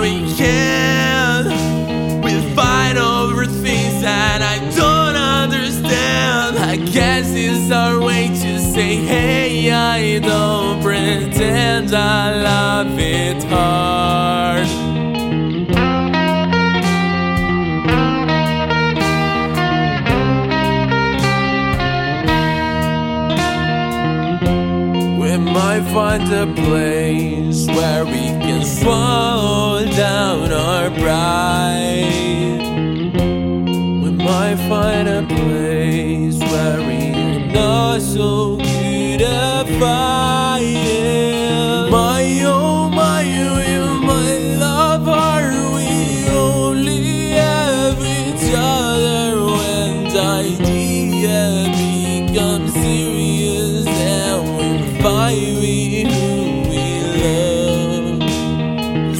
we can. We fight over things that I don't understand. I guess it's our way to say, hey, I don't pretend I love it hard. Might find a place where we can swallow down our pride. We might find a place where we're not so good at fighting. My oh my oh my love, are we only have each other when the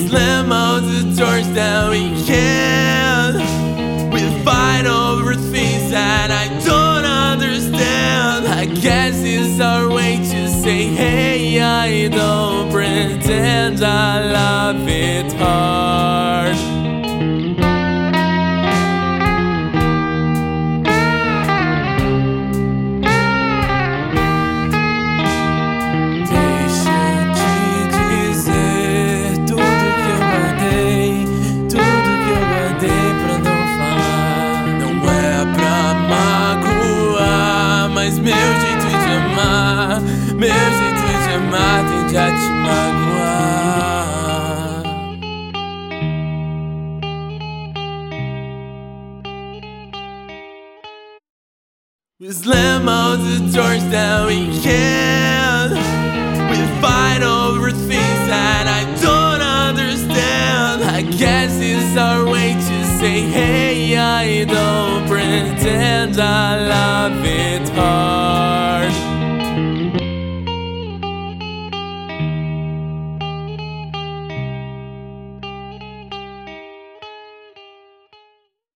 Slam out the doors that we can. We fight over things that I don't understand. I guess it's our way to say, hey, I don't pretend I love it hard. Amar, meu jeito de amar tende a te. We slam out the doors that we can. We fight over things that I don't understand. I guess it's our way to say, hey, I don't pretend I love it hard.